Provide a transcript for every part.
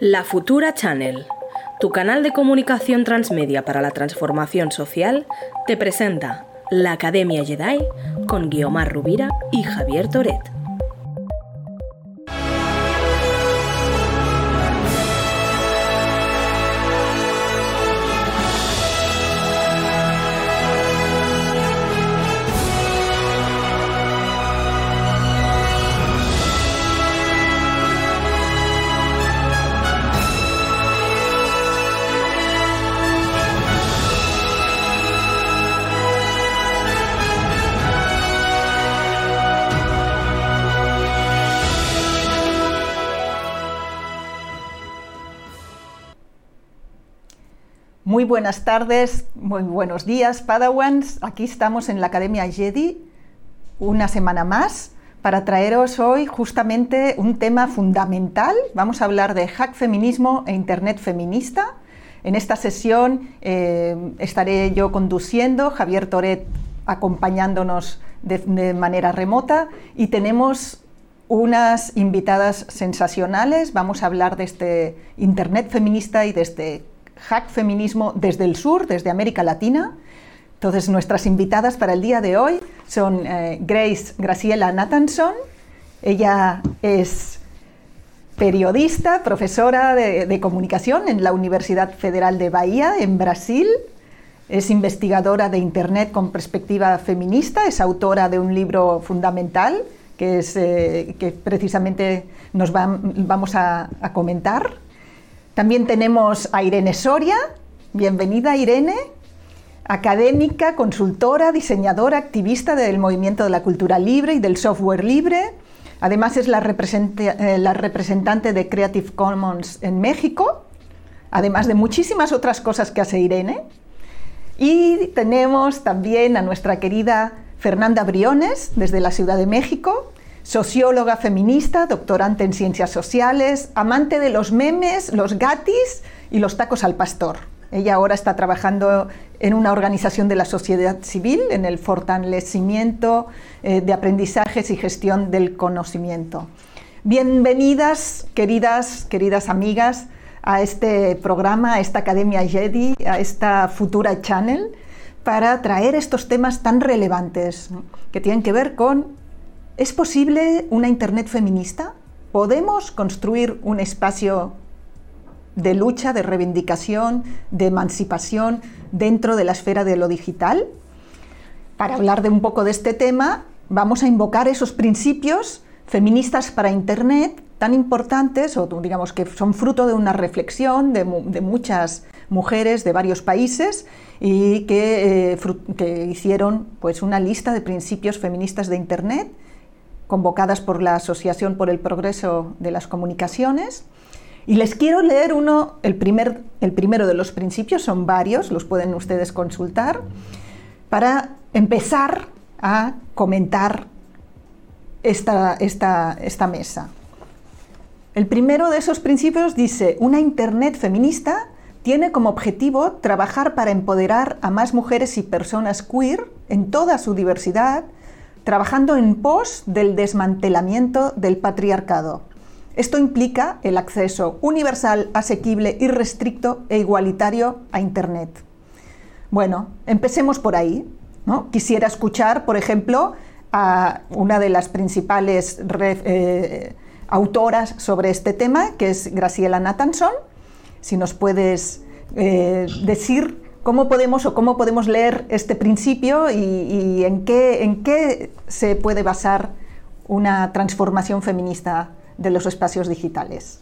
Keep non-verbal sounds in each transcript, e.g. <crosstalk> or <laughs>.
La Futura Channel, tu canal de comunicación transmedia para la transformación social, te presenta la Academia Jedi con Guiomar Rubira y Javier Toret. Buenas tardes, muy buenos días, Padawans. Aquí estamos en la Academia Jedi una semana más para traeros hoy justamente un tema fundamental. Vamos a hablar de hack feminismo e Internet feminista. En esta sesión eh, estaré yo conduciendo, Javier Toret acompañándonos de, de manera remota y tenemos unas invitadas sensacionales. Vamos a hablar de este Internet feminista y de este Hack Feminismo desde el sur, desde América Latina. Entonces, nuestras invitadas para el día de hoy son eh, Grace Graciela Nathanson. Ella es periodista, profesora de, comunicación en la Universidad Federal de Bahía, en Brasil. Es investigadora de Internet con perspectiva feminista, es autora de un libro fundamental que, es, eh, que precisamente nos va, vamos a comentar. También tenemos a Irene Soria. Bienvenida, Irene. Académica, consultora, diseñadora, activista del movimiento de la cultura libre y del software libre. Además es la, eh, la representante de Creative Commons en México, además de muchísimas otras cosas que hace Irene. Y tenemos también a nuestra querida Fernanda Briones, desde la Ciudad de México, socióloga feminista, doctorante en ciencias sociales, amante de los memes, los gatis y los tacos al pastor. Ella ahora está trabajando en una organización de la sociedad civil, en el fortalecimiento eh, de aprendizajes y gestión del conocimiento. Bienvenidas, queridas, queridas amigas, a este programa, a esta Academia Jedi, a esta futura channel, para traer estos temas tan relevantes que tienen que ver con ¿Es posible una Internet feminista? ¿Podemos construir un espacio de lucha, de reivindicación, de emancipación dentro de la esfera de lo digital? Para hablar de un poco de este tema, vamos a invocar esos principios feministas para Internet tan importantes, o digamos que son fruto de una reflexión de, muchas mujeres de varios países y que, eh, que hicieron pues, una lista de principios feministas de Internet convocadas por la Asociación por el Progreso de las Comunicaciones. Y les quiero leer uno, el, primer, el primero de los principios, son varios, los pueden ustedes consultar, para empezar a comentar esta, esta, esta mesa. El primero de esos principios dice, una Internet feminista tiene como objetivo trabajar para empoderar a más mujeres y personas queer en toda su diversidad trabajando en pos del desmantelamiento del patriarcado. Esto implica el acceso universal, asequible, irrestricto e igualitario a Internet. Bueno, empecemos por ahí. ¿no? Quisiera escuchar, por ejemplo, a una de las principales eh, autoras sobre este tema, que es Graciela Nathanson. Si nos puedes eh, decir ¿Cómo podemos o cómo podemos leer este principio y, en, qué, en qué se puede basar una transformación feminista de los espacios digitales?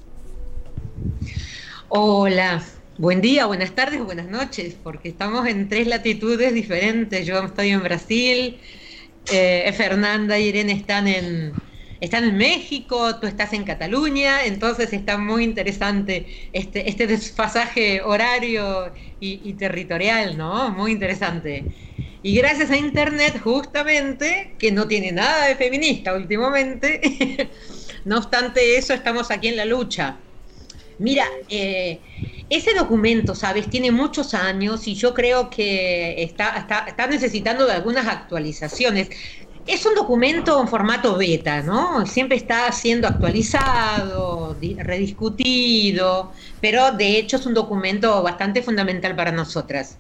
Hola, buen día, buenas tardes, buenas noches, porque estamos en tres latitudes diferentes. Yo estoy en Brasil, eh, Fernanda y Irene están en, están en México, tú estás en Cataluña, entonces está muy interesante este, este desfasaje horario y, territorial, ¿no? Muy interesante. Y gracias a Internet, justamente, que no tiene nada de feminista últimamente, <laughs> no obstante eso, estamos aquí en la lucha. Mira, eh, ese documento, ¿sabes? Tiene muchos años y yo creo que está, está, está necesitando de algunas actualizaciones. Es un documento en formato beta, ¿no? Siempre está siendo actualizado, rediscutido, pero de hecho es un documento bastante fundamental para nosotras.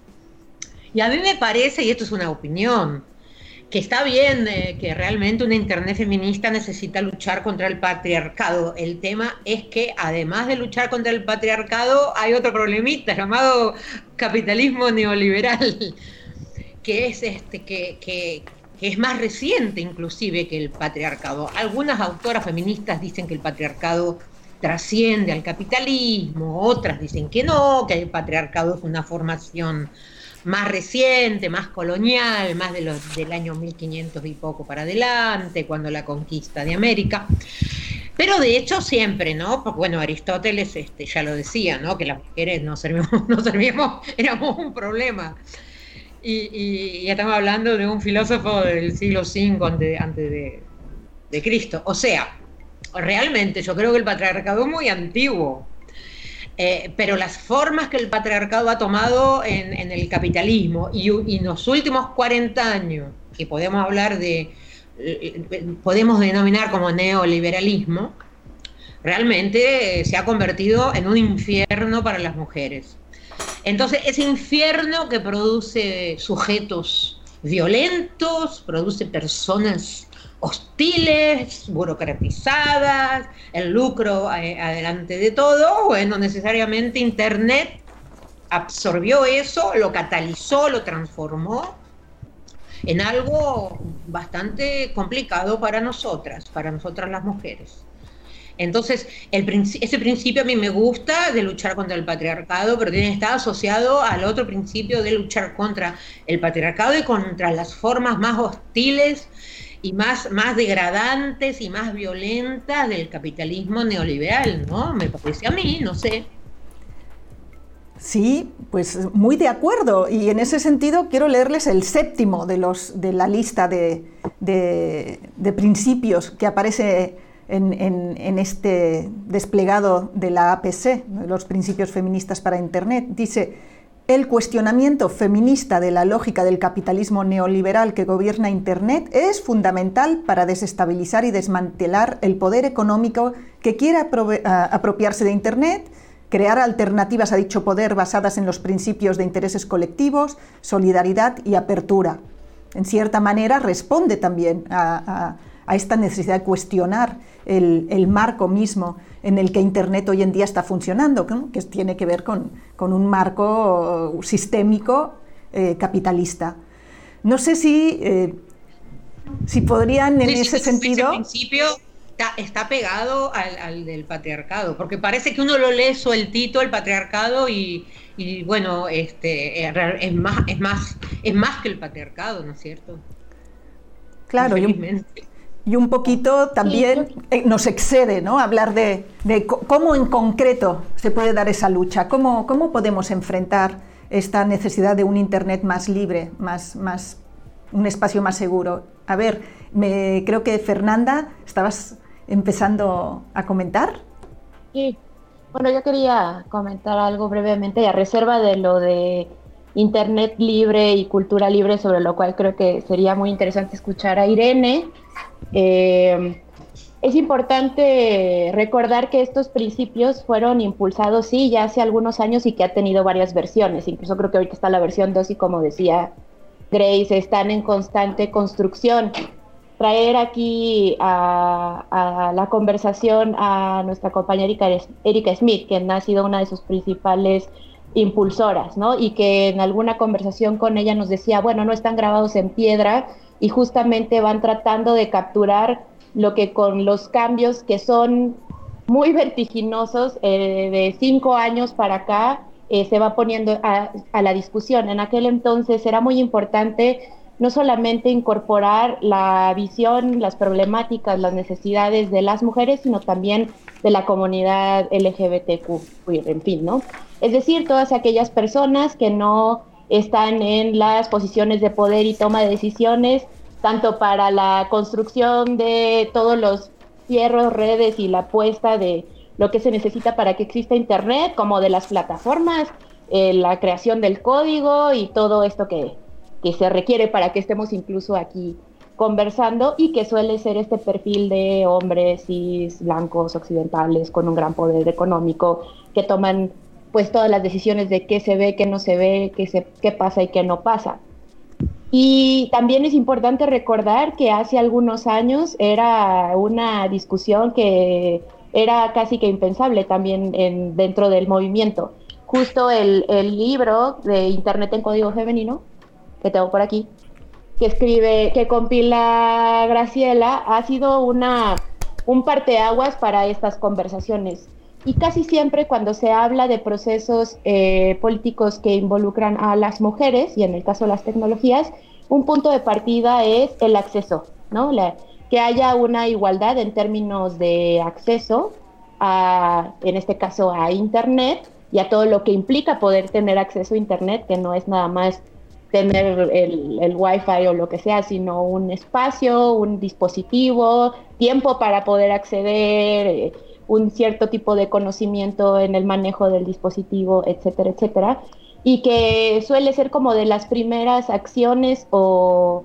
Y a mí me parece, y esto es una opinión, que está bien eh, que realmente una Internet feminista necesita luchar contra el patriarcado. El tema es que además de luchar contra el patriarcado hay otro problemita llamado capitalismo neoliberal, <laughs> que es este que, que, es más reciente inclusive que el patriarcado. Algunas autoras feministas dicen que el patriarcado trasciende al capitalismo, otras dicen que no, que el patriarcado es una formación más reciente, más colonial, más del año 1500 y poco para adelante, cuando la conquista de América. Pero de hecho siempre, ¿no? Porque bueno, Aristóteles este, ya lo decía, ¿no? Que las mujeres no servíamos, <laughs> no servíamos, éramos un problema. Y, ya estamos hablando de un filósofo del siglo V antes, de, de Cristo. O sea, realmente yo creo que el patriarcado es muy antiguo eh, pero las formas que el patriarcado ha tomado en, el capitalismo y, en los últimos 40 años, que podemos hablar de, eh, podemos denominar como neoliberalismo, realmente se ha convertido en un infierno para las mujeres. Entonces, ese infierno que produce sujetos violentos, produce personas hostiles, burocratizadas, el lucro eh, adelante de todo, bueno, necesariamente Internet absorbió eso, lo catalizó, lo transformó en algo bastante complicado para nosotras, para nosotras las mujeres. Entonces, ese principio a mí me gusta de luchar contra el patriarcado, pero tiene estar asociado al otro principio de luchar contra el patriarcado y contra las formas más hostiles y más, más degradantes y más violentas del capitalismo neoliberal, ¿no? Me parece a mí, no sé. Sí, pues muy de acuerdo. Y en ese sentido quiero leerles el séptimo de, los, de la lista de, de, principios que aparece en, en, en, este desplegado de la APC, los principios feministas para Internet. Dice, el cuestionamiento feminista de la lógica del capitalismo neoliberal que gobierna Internet es fundamental para desestabilizar y desmantelar el poder económico que quiera apropiarse de Internet, crear alternativas a dicho poder basadas en los principios de intereses colectivos, solidaridad y apertura. En cierta manera responde también a, esta necesidad de cuestionar el marco mismo en el que Internet hoy en día está funcionando, que tiene que ver con, un marco sistémico eh, capitalista. No sé si, eh, si podrían en ese sentido... Ese principio está, pegado al, del patriarcado, porque parece que uno lo lee sueltito el patriarcado y, bueno, este, es, más, es, más, es más que el patriarcado, ¿no es cierto? Claro, yo, y un poquito también eh, nos excede ¿no? hablar de, cómo en concreto se puede dar esa lucha, cómo, cómo podemos enfrentar esta necesidad de un Internet más libre, más, más, un espacio más seguro. A ver, me, creo que Fernanda, estabas empezando a comentar. Sí, bueno, yo quería comentar algo brevemente a reserva de lo de Internet libre y cultura libre, sobre lo cual creo que sería muy interesante escuchar a Irene. Eh, es importante recordar que estos principios fueron impulsados, sí, ya hace algunos años y que ha tenido varias versiones. Incluso creo que ahorita está la versión 2 y como decía Grace, están en constante construcción. Traer aquí a, la conversación a nuestra compañera Erika, Smith, quien ha sido una de sus principales impulsoras, ¿no? Y que en alguna conversación con ella nos decía, bueno, no están grabados en piedra, y justamente van tratando de capturar lo que con los cambios que son muy vertiginosos eh, de cinco años para acá eh, se va poniendo a, la discusión. En aquel entonces era muy importante no solamente incorporar la visión, las problemáticas, las necesidades de las mujeres, sino también de la comunidad LGBTQ, en fin, ¿no? Es decir, todas aquellas personas que no están en las posiciones de poder y toma de decisiones, tanto para la construcción de todos los fierros, redes y la puesta de lo que se necesita para que exista Internet, como de las plataformas, eh, la creación del código y todo esto que, que, se requiere para que estemos incluso aquí conversando y que suele ser este perfil de hombres cis, blancos, occidentales, con un gran poder económico, que toman pues todas las decisiones de qué se ve, qué no se ve, qué, se, qué pasa y qué no pasa. Y también es importante recordar que hace algunos años era una discusión que era casi que impensable también en, dentro del movimiento. Justo el, el libro de Internet en Código Femenino, que tengo por aquí, que escribe, que compila Graciela, ha sido una, un parteaguas para estas conversaciones. Y casi siempre cuando se habla de procesos eh, políticos que involucran a las mujeres, y en el caso de las tecnologías, un punto de partida es el acceso, ¿no? que haya una igualdad en términos de acceso a, en este caso, a Internet y a todo lo que implica poder tener acceso a Internet, que no es nada más tener el, el wifi o lo que sea, sino un espacio, un dispositivo, tiempo para poder acceder, eh, un cierto tipo de conocimiento en el manejo del dispositivo, etcétera, etcétera, y que suele ser como de las primeras acciones o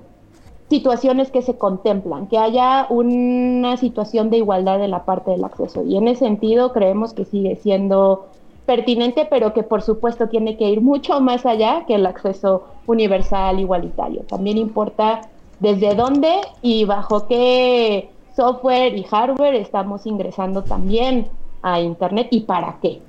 situaciones que se contemplan, que haya una situación de igualdad en la parte del acceso. Y en ese sentido creemos que sigue siendo pertinente, pero que por supuesto tiene que ir mucho más allá que el acceso universal igualitario. También importa desde dónde y bajo qué software y hardware estamos ingresando también a Internet y para qué.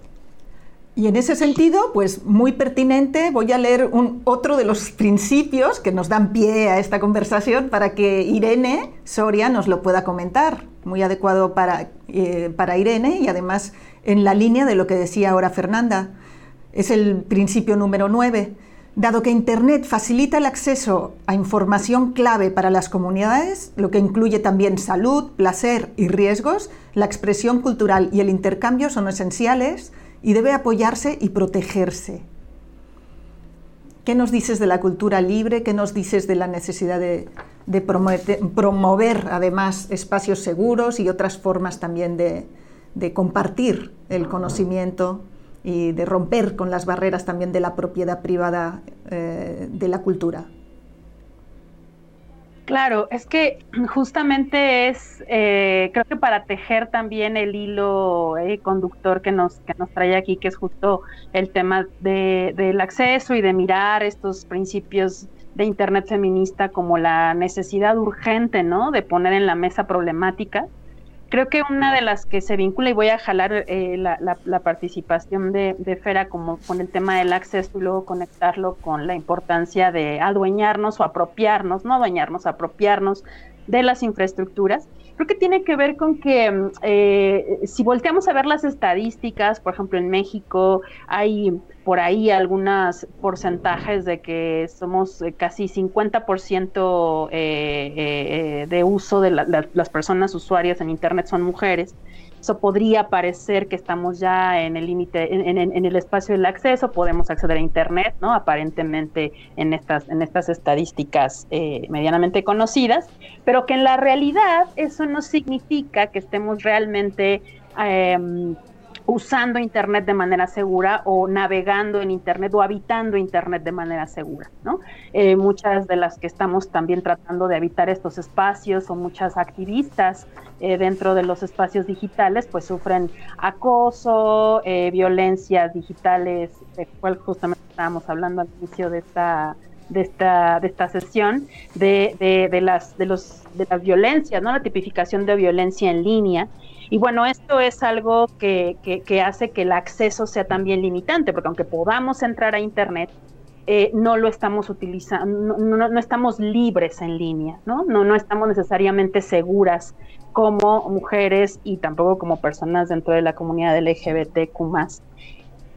Y en ese sentido, pues muy pertinente, voy a leer otro de los principios que nos dan pie a esta conversación para que Irene Soria nos lo pueda comentar. Muy adecuado para, eh, para Irene y además en la línea de lo que decía ahora Fernanda. Es el principio número 9. Dado que Internet facilita el acceso a información clave para las comunidades, lo que incluye también salud, placer y riesgos, la expresión cultural y el intercambio son esenciales y debe apoyarse y protegerse. ¿Qué nos dices de la cultura libre? ¿Qué nos dices de la necesidad de, promover, además espacios seguros y otras formas también de, de compartir el conocimiento y de romper con las barreras también de la propiedad privada eh, de la cultura. Claro, es que justamente es, eh, creo que para tejer también el hilo eh, conductor que nos, que nos trae aquí, que es justo el tema de, del acceso y de mirar estos principios de Internet feminista como la necesidad urgente, ¿no? De poner en la mesa problemáticas creo que una de las que se vincula, y voy a jalar eh, la, participación de, de, Fera como con el tema del acceso y luego conectarlo con la importancia de adueñarnos o apropiarnos, no adueñarnos, apropiarnos de las infraestructuras, creo que tiene que ver con que mm, eh, si volteamos a ver las estadísticas, por ejemplo, en México hay por ahí algunos porcentajes de que somos eh, casi 50% eh, de uso de las personas usuarias en Internet son mujeres. Eso podría parecer que estamos ya en el límite, en, el espacio del acceso, podemos acceder a Internet, ¿no? Aparentemente en estas, en estas estadísticas eh, medianamente conocidas, pero que en la realidad eso no significa que estemos realmente em, usando Internet de manera segura o navegando en Internet o habitando Internet de manera segura. ¿no? Eh, muchas de las que estamos también tratando de habitar estos espacios o muchas activistas eh, dentro de los espacios digitales pues sufren acoso, eh, violencias digitales, de cual justamente estábamos hablando al inicio de esta de esta, de esta sesión, de, de, las, de, los, de las violencias, ¿no? la tipificación de violencia en línea, y bueno, esto es algo que, que, hace que el acceso sea también limitante, porque aunque podamos entrar a Internet, eh, no lo estamos utilizando, no, no, estamos libres en línea, ¿no? ¿no? No estamos necesariamente seguras como mujeres y tampoco como personas dentro de la comunidad LGBTQ.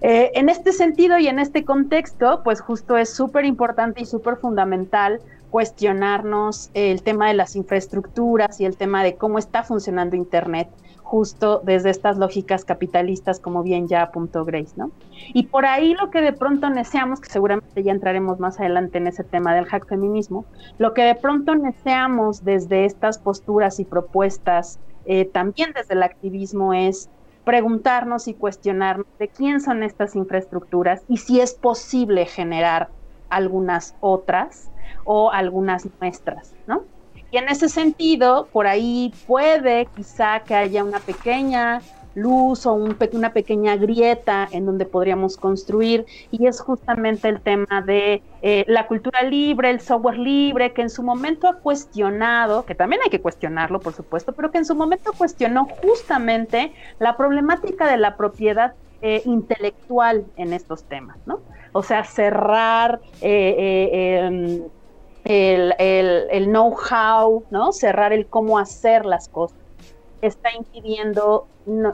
Eh, en este sentido y en este contexto, pues justo es súper importante y súper fundamental cuestionarnos el tema de las infraestructuras y el tema de cómo está funcionando Internet justo desde estas lógicas capitalistas, como bien ya apuntó Grace, ¿no? Y por ahí lo que de pronto deseamos, que seguramente ya entraremos más adelante en ese tema del hack feminismo, lo que de pronto deseamos desde estas posturas y propuestas, eh, también desde el activismo, es preguntarnos y cuestionarnos de quién son estas infraestructuras y si es posible generar algunas otras o algunas nuestras, ¿no? Y en ese sentido, por ahí puede quizá que haya una pequeña luz o una pequeña grieta en donde podríamos construir y es justamente el tema de eh, la cultura libre, el software libre, que en su momento ha cuestionado, que también hay que cuestionarlo por supuesto, pero que en su momento cuestionó justamente la problemática de la propiedad eh, intelectual en estos temas, ¿no? O sea, cerrar eh, em, el, el know-how, ¿no? Cerrar el cómo hacer las cosas está impidiendo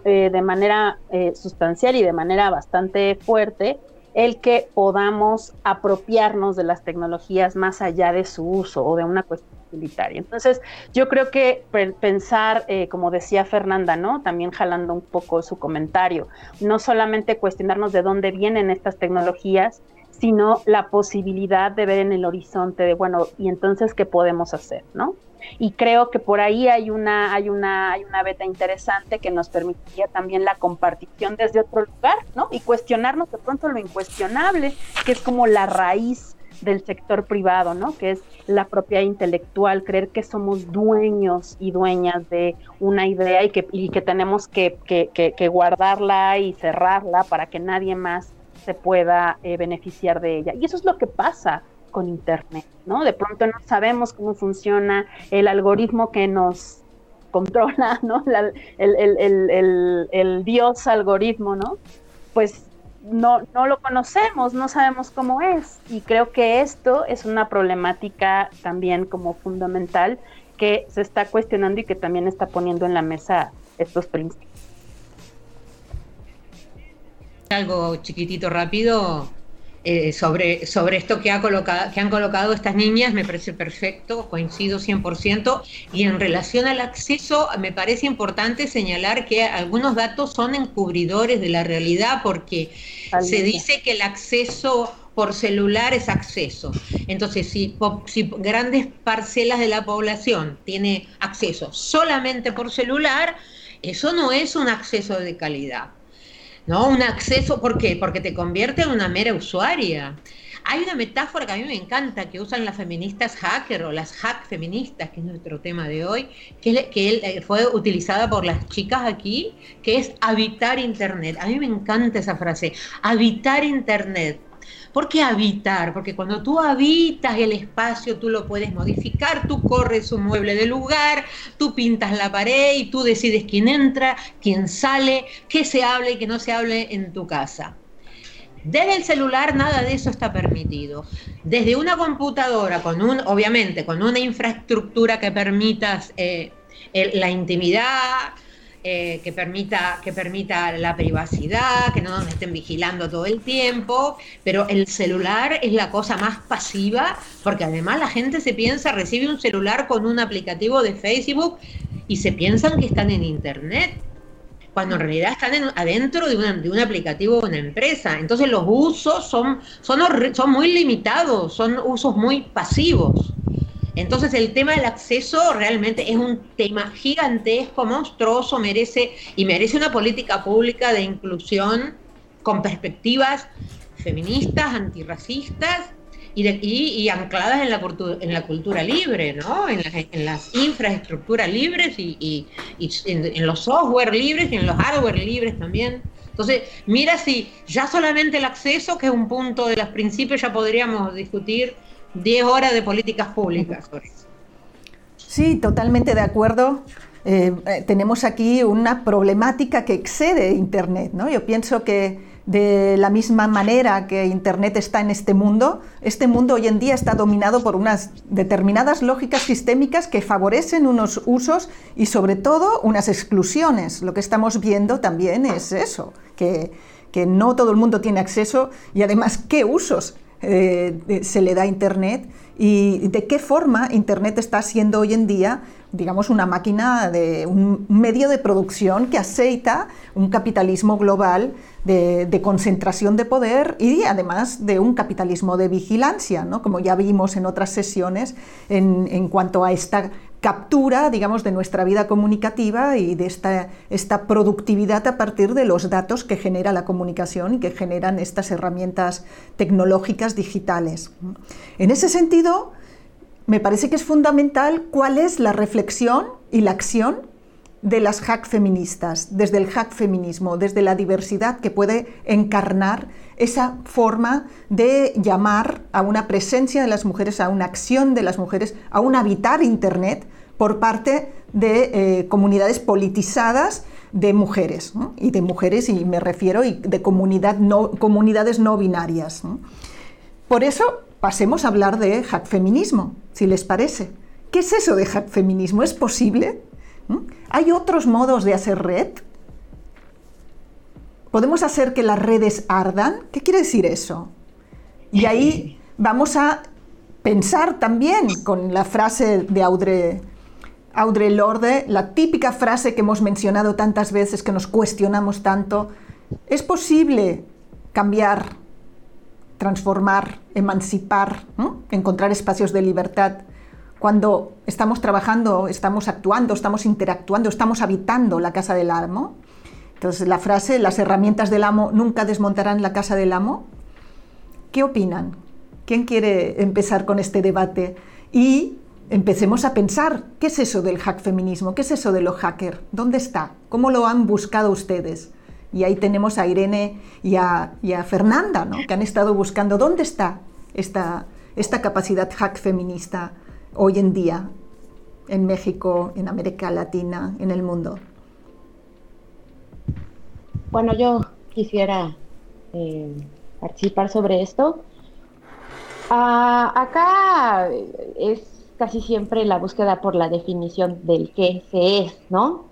eh, de manera eh, sustancial y de manera bastante fuerte el que podamos apropiarnos de las tecnologías más allá de su uso o de una cuestión utilitaria. Entonces, yo creo que pensar, eh, como decía Fernanda, ¿no? También jalando un poco su comentario, no solamente cuestionarnos de dónde vienen estas tecnologías, sino la posibilidad de ver en el horizonte de, bueno, ¿y entonces qué podemos hacer, no? Y creo que por ahí hay una, hay una, hay una beta interesante que nos permitiría también la compartición desde otro lugar, ¿no? Y cuestionarnos de pronto lo incuestionable, que es como la raíz del sector privado, ¿no? Que es la propiedad intelectual, creer que somos dueños y dueñas de una idea y que, y que tenemos que, que, que, guardarla y cerrarla para que nadie más se pueda eh, beneficiar de ella. Y eso es lo que pasa con Internet, ¿no? De pronto no sabemos cómo funciona el algoritmo que nos controla, <laughs> ¿no? el, dios algoritmo, ¿no? Pues no, no lo conocemos, no sabemos cómo es. Y creo que esto es una problemática también como fundamental que se está cuestionando y que también está poniendo en la mesa estos principios. Algo chiquitito rápido, eh, sobre, sobre esto que, ha colocado, que han colocado estas niñas me parece perfecto, coincido 100%, y en relación al acceso me parece importante señalar que algunos datos son encubridores de la realidad porque se dice que el acceso por celular es acceso. Entonces, si, si, grandes parcelas de la población tiene acceso solamente por celular, eso no es un acceso de calidad. ¿No? Un acceso, ¿por qué? Porque te convierte en una mera usuaria. Hay una metáfora que a mí me encanta que usan las feministas hacker o las hack feministas, que es nuestro tema de hoy, que, que eh, fue utilizada por las chicas aquí, que es habitar Internet. A mí me encanta esa frase, habitar Internet. ¿Por qué habitar? Porque cuando tú habitas el espacio, tú lo puedes modificar, tú corres un mueble de lugar, tú pintas la pared y tú decides quién entra, quién sale, qué se hable y qué no se hable en tu casa. Desde el celular nada de eso está permitido. Desde una computadora, con un, obviamente, con una infraestructura que permitas eh, la intimidad, eh, que, permita, que permita la privacidad, que no nos estén vigilando todo el tiempo, pero el celular es la cosa más pasiva, porque además la gente se piensa, recibe un celular con un aplicativo de Facebook y se piensan que están en Internet cuando en realidad están adentro de, de, un aplicativo de una empresa. Entonces los usos son, son, son muy limitados, son usos muy pasivos. Entonces el tema del acceso realmente es un tema gigantesco, monstruoso, merece y merece una política pública de inclusión con perspectivas feministas, antirracistas y, y, ancladas en la, en la cultura libre, ¿no? en, las infraestructuras libres y, en, en, los software libres y en los hardware libres también. Entonces, mira si ya solamente el acceso, que es un punto de los principios, ya podríamos discutir 10 horas de políticas públicas. Sí, totalmente de acuerdo. Eh, eh, tenemos aquí una problemática que excede Internet. ¿no? Yo pienso que de la misma manera que Internet está en este mundo, este mundo hoy en día está dominado por unas determinadas lógicas sistémicas que favorecen unos usos y sobre todo unas exclusiones. Lo que estamos viendo también es eso, que, que no todo el mundo tiene acceso y además qué usos eh, se le da Internet y de qué forma Internet está siendo hoy en día, digamos, una máquina de un medio de producción que aceita un capitalismo global de, concentración de poder y además de un capitalismo de vigilancia, ¿no? como ya vimos en otras sesiones en cuanto a esta captura, digamos, de nuestra vida comunicativa y de esta, esta, productividad a partir de los datos que genera la comunicación y que generan estas herramientas tecnológicas digitales. En ese sentido, me parece que es fundamental cuál es la reflexión y la acción de las hack feministas, desde el hack feminismo, desde la diversidad que puede encarnar esa forma de llamar a una presencia de las mujeres, a una acción de las mujeres, a un habitar Internet por parte de eh, comunidades politizadas de mujeres, y de mujeres, y me refiero, y de comunidad no, comunidades no binarias. Por eso pasemos a hablar de hack feminismo, si les parece. ¿Qué es eso de hack feminismo? ¿Es posible? ¿Hay otros modos de hacer red? ¿Podemos hacer que las redes ardan? ¿Qué quiere decir eso? Y ahí <laughs> vamos a pensar también con la frase de Audre, Audre Lorde, la típica frase que hemos mencionado tantas veces, que nos cuestionamos tanto. ¿Es posible cambiar, transformar, emancipar, encontrar espacios de libertad cuando estamos trabajando, estamos actuando, estamos interactuando, estamos habitando la casa del amo. Entonces la frase, las herramientas del amo nunca desmontarán la casa del amo. ¿Qué opinan? ¿Quién quiere empezar con este debate? Y empecemos a pensar, ¿qué es eso del hack feminismo? ¿Qué es eso de los hackers? ¿Dónde está? ¿Cómo lo han buscado ustedes? Y ahí tenemos a Irene y a, Fernanda, ¿no? que han estado buscando dónde está esta, esta capacidad hack feminista hoy en día en México, en América Latina, en el mundo? Bueno, yo quisiera eh, participar sobre esto. Ah, acá es casi siempre la búsqueda por la definición del qué se es, ¿no?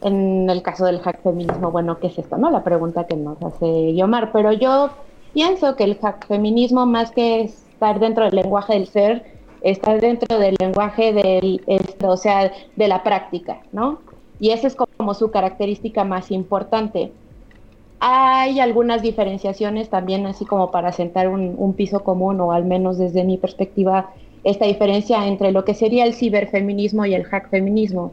En el caso del hack feminismo, bueno, ¿qué es esto? ¿No? La pregunta que nos hace Yomar, pero yo pienso que el hack feminismo, más que estar dentro del lenguaje del ser, está dentro del lenguaje del, o sea, de la práctica, ¿no? Y esa es como su característica más importante. Hay algunas diferenciaciones también, así como para sentar un, piso común, o al menos desde mi perspectiva, esta diferencia entre lo que sería el ciberfeminismo y el hack feminismo.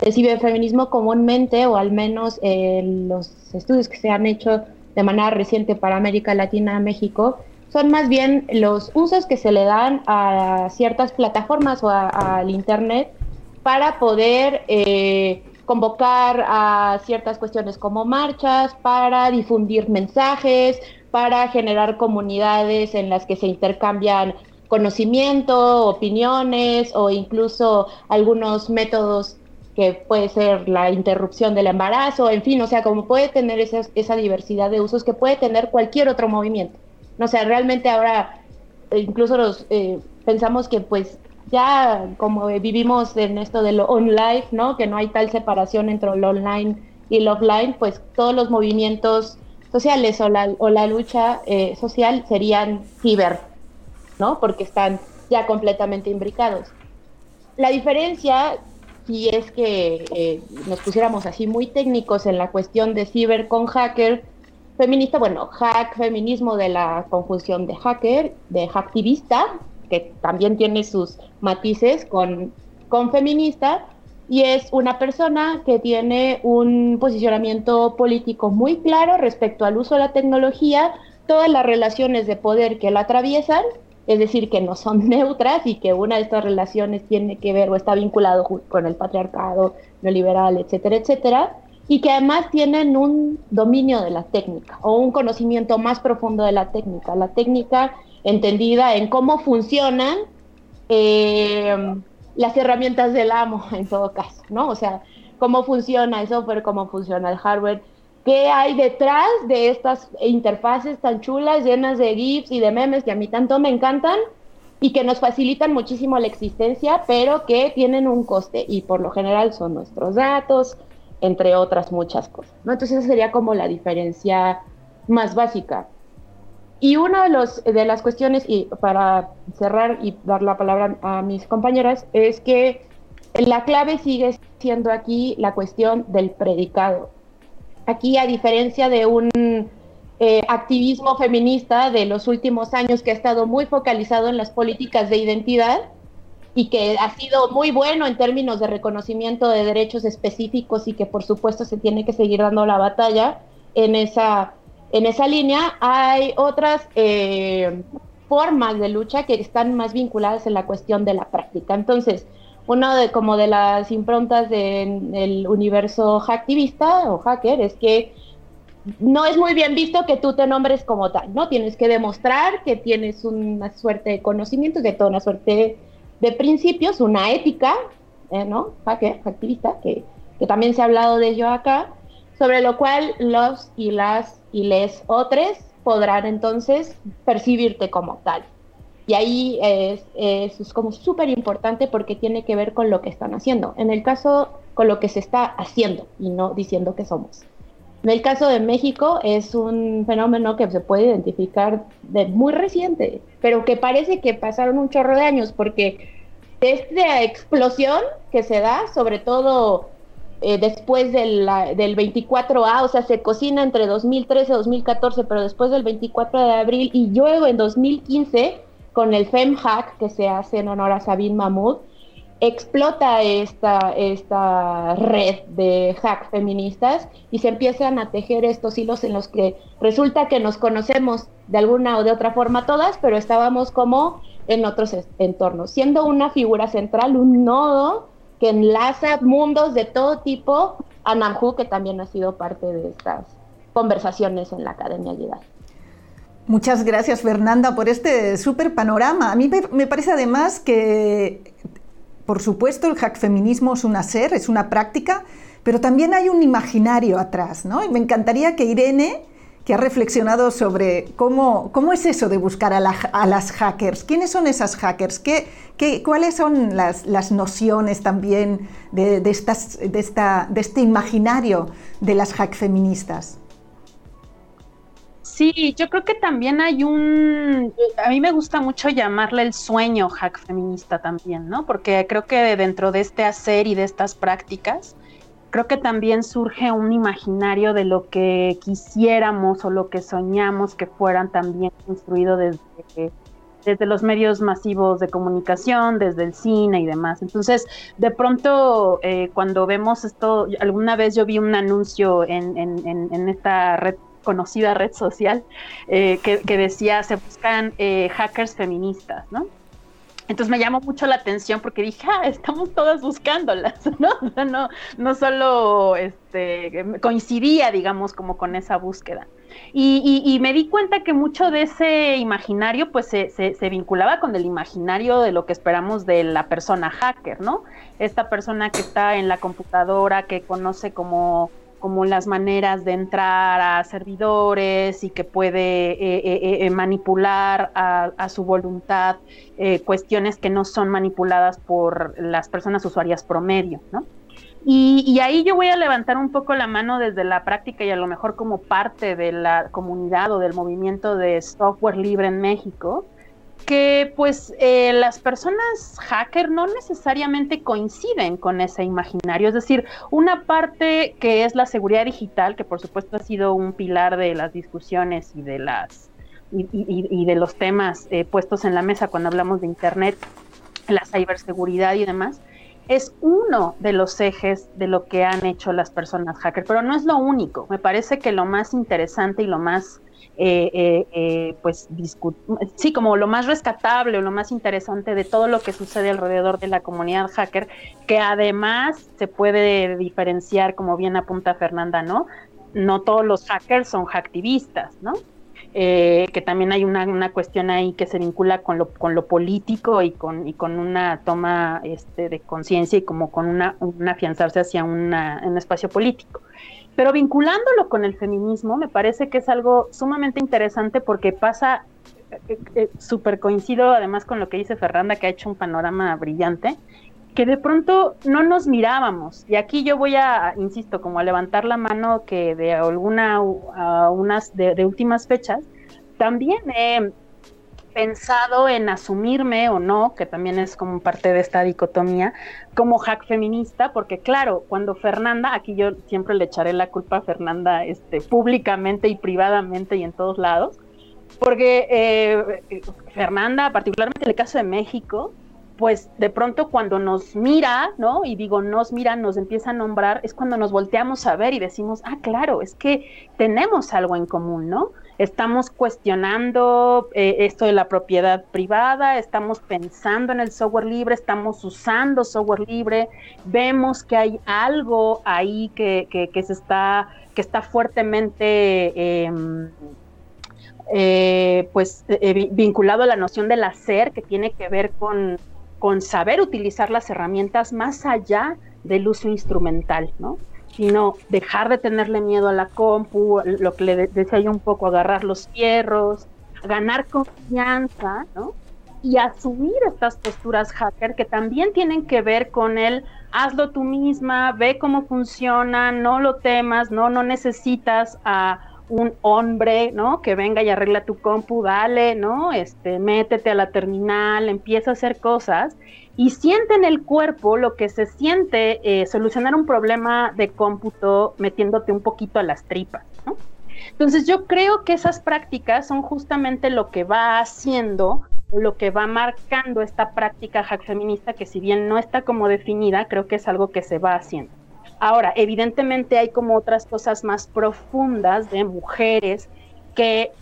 El ciberfeminismo comúnmente, o al menos los estudios que se han hecho de manera reciente para América Latina, México, son más bien los usos que se le dan a ciertas plataformas o al Internet para poder eh, convocar a ciertas cuestiones como marchas, para difundir mensajes, para generar comunidades en las que se intercambian conocimiento, opiniones o incluso algunos métodos que puede ser la interrupción del embarazo, en fin, o sea, como puede tener esa, esa diversidad de usos que puede tener cualquier otro movimiento. No sé, realmente ahora eh, incluso los, eh, pensamos que pues ya como vivimos en esto de lo online, ¿no? Que no hay tal separación entre lo online y lo offline, pues todos los movimientos sociales o la, o la lucha eh, social serían ciber, ¿no? Porque están ya completamente imbricados. La diferencia, si es que nos pusiéramos así muy técnicos en la cuestión de ciber con hacker, feminista, bueno, hack, feminismo de la conjunción de hacker, de hacktivista, que también tiene sus matices con, con feminista, y es una persona que tiene un posicionamiento político muy claro respecto al uso de la tecnología, todas las relaciones de poder que la atraviesan, es decir, que no son <laughs> neutras y que una de estas relaciones tiene que ver o está vinculado con el patriarcado neoliberal, etcétera, etcétera y que además tienen un dominio de la técnica o un conocimiento más profundo de la técnica. La técnica entendida en cómo funcionan eh, las herramientas del amo <laughs> en todo caso, ¿no? O sea, cómo funciona el software, cómo funciona el hardware, qué hay detrás de estas interfaces tan chulas, llenas de GIFs y de memes que a mí tanto me encantan y que nos facilitan muchísimo la existencia, pero que tienen un coste y por lo general son nuestros datos, entre otras muchas cosas. ¿no? Entonces esa sería como la diferencia más básica. Y una de, las cuestiones, y para cerrar y dar la palabra a mis compañeras, es que la clave sigue siendo aquí la cuestión del predicado. Aquí, a diferencia de un eh, activismo feminista de los últimos años que ha estado muy focalizado en las políticas de identidad, y que ha sido muy bueno en términos de reconocimiento de derechos específicos y que por supuesto se tiene que seguir dando la batalla en esa, en esa línea. Hay otras eh, formas de lucha que están más vinculadas en la cuestión de la práctica. Entonces, una de como de las improntas del universo hacktivista o hacker es que no es muy bien visto que tú te nombres como tal, ¿no? Tienes que demostrar que tienes una suerte de conocimientos, de toda una suerte de principios, una ética, eh, ¿no? Hacker, activista, que, que, también se ha hablado de ello acá, sobre lo cual los y las y les otros podrán entonces percibirte como tal. Y ahí es, es como súper importante porque tiene que ver con lo que están haciendo. En el caso, con lo que se está haciendo y no diciendo que somos. En el caso de México es un fenómeno que se puede identificar de muy reciente, pero que parece que pasaron un chorro de años porque esta explosión que se da, sobre todo eh, después del, del 24A, o sea, se cocina entre 2013 y 2014, pero después del 24 de abril y luego en 2015 con el FemHack que se hace en honor a Sabine Mahmoud, explota esta, esta red de hack feministas y se empiezan a tejer estos hilos en los que resulta que nos conocemos de alguna o de otra forma todas, pero estábamos como en otros entornos, siendo una figura central, un nodo que enlaza mundos de todo tipo a Namju, que también ha sido parte de estas conversaciones en la Academia Jedi. Muchas gracias, Fernanda, por este súper panorama. A mí me parece además que por supuesto, el hack feminismo es un hacer, es una práctica, pero también hay un imaginario atrás, ¿no? Y me encantaría que Irene, que ha reflexionado sobre cómo, cómo es eso de buscar a, las hackers, quiénes son esas hackers, ¿Qué, qué, cuáles son las, las nociones también de, de, esta, de este imaginario de las hack feministas. Sí, yo creo que también hay un, a mí me gusta mucho llamarle el sueño hack feminista también, ¿no? Porque creo que dentro de este hacer y de estas prácticas, creo que también surge un imaginario de lo que quisiéramos o lo que soñamos que fueran también construido desde, desde los medios masivos de comunicación, desde el cine y demás. Entonces, de pronto, eh, cuando vemos esto, alguna vez yo vi un anuncio en, en, en esta red conocida red social eh, que, decía se buscan eh, hackers feministas, ¿no? Entonces me llamó mucho la atención porque dije, ah, estamos todas buscándolas, <laughs> ¿no? no, solo este, coincidía, digamos, como con esa búsqueda. Y, me di cuenta que mucho de ese imaginario, pues se, se, vinculaba con el imaginario de lo que esperamos de la persona hacker, ¿no? Esta persona que está en la computadora, que conoce como como las maneras de entrar a servidores y que puede eh, eh, eh, manipular a, su voluntad cuestiones que no son manipuladas por las personas usuarias promedio, ¿no? Y, y, ahí yo voy a levantar un poco la mano desde la práctica y a lo mejor como parte de la comunidad o del movimiento de software libre en México, que pues eh, las personas hacker no necesariamente coinciden con ese imaginario. Es decir, una parte que es la seguridad digital, que por supuesto ha sido un pilar de las discusiones y de las y, de los temas eh, puestos en la mesa cuando hablamos de internet, la ciberseguridad y demás, es uno de los ejes de lo que han hecho las personas hacker, pero no es lo único. Me parece que lo más interesante y lo más eh, eh, pues sí, como lo más rescatable o lo más interesante de todo lo que sucede alrededor de la comunidad hacker, que además se puede diferenciar, como bien apunta Fernanda, ¿no? No todos los hackers son hacktivistas, ¿no? que también hay una, una, cuestión ahí que se vincula con lo, con lo político y con, y con una toma este, de conciencia y como con una, un afianzarse hacia una, un espacio político. Pero vinculándolo con el feminismo, me parece que es algo sumamente interesante porque pasa, eh, eh, súper coincido además con lo que dice Fernanda, que ha hecho un panorama brillante, que de pronto no nos mirábamos. Y aquí yo voy a, insisto, como a levantar la mano que de alguna, unas de, últimas fechas, también pensado en asumirme o no, que también es como parte de esta dicotomía, como hack feminista, porque claro, cuando Fernanda, aquí yo siempre le echaré la culpa a Fernanda este, públicamente y privadamente y en todos lados, porque eh, Fernanda, particularmente en el caso de México, pues de pronto cuando nos mira, ¿no? Y digo, nos mira, nos empieza a nombrar, es cuando nos volteamos a ver y decimos, ah, claro, es que tenemos algo en común, ¿no? Estamos cuestionando eh, esto de la propiedad privada, estamos pensando en el software libre, estamos usando software libre, vemos que hay algo ahí que, que, se está, que está fuertemente em, eh, pues, eh, vinculado a la noción del hacer, que tiene que ver con, con saber utilizar las herramientas más allá del uso instrumental, ¿no? Sino dejar de tenerle miedo a la compu, lo que le decía yo un poco, agarrar los fierros, ganar confianza, ¿no? Y asumir estas posturas hacker que también tienen que ver con el hazlo tú misma, ve cómo funciona, no lo temas, no, no necesitas a un hombre, ¿no? Que venga y arregla tu compu, dale, ¿no? Este, métete a la terminal, empieza a hacer cosas y siente en el cuerpo lo que se siente eh, solucionar un problema de cómputo metiéndote un poquito a las tripas. Entonces yo creo que esas prácticas son justamente lo que va haciendo, lo que va marcando esta práctica hack feminista que si bien no está como definida, creo que es algo que se va haciendo. Ahora, evidentemente hay como otras cosas más profundas de mujeres que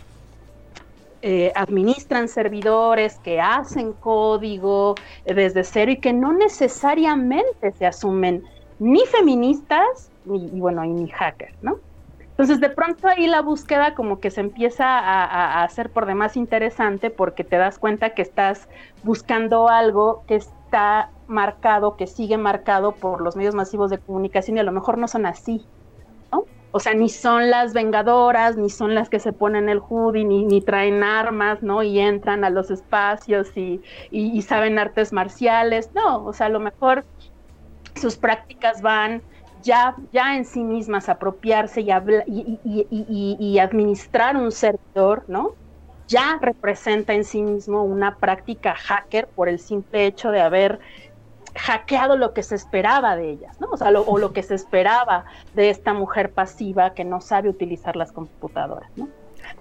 eh, administran servidores, que hacen código desde cero y que no necesariamente se asumen ni feministas y, bueno, ni hackers, ¿no? Entonces de pronto ahí la búsqueda como que se empieza a, hacer por demás interesante porque te das cuenta que estás buscando algo que está marcado, que sigue marcado por los medios masivos de comunicación y a lo mejor no son así, o sea, ni son las vengadoras, ni son las que se ponen el hoodie, ni, traen armas, ¿no? Y entran a los espacios y, saben artes marciales. No, o sea, a lo mejor sus prácticas van ya, ya en sí mismas apropiarse y, y, administrar un sector, ¿no? Ya representa en sí mismo una práctica hacker por el simple hecho de haber hackeado lo que se esperaba de ellas, ¿no? O sea, lo, o lo que se esperaba de esta mujer pasiva que no sabe utilizar las computadoras, ¿no?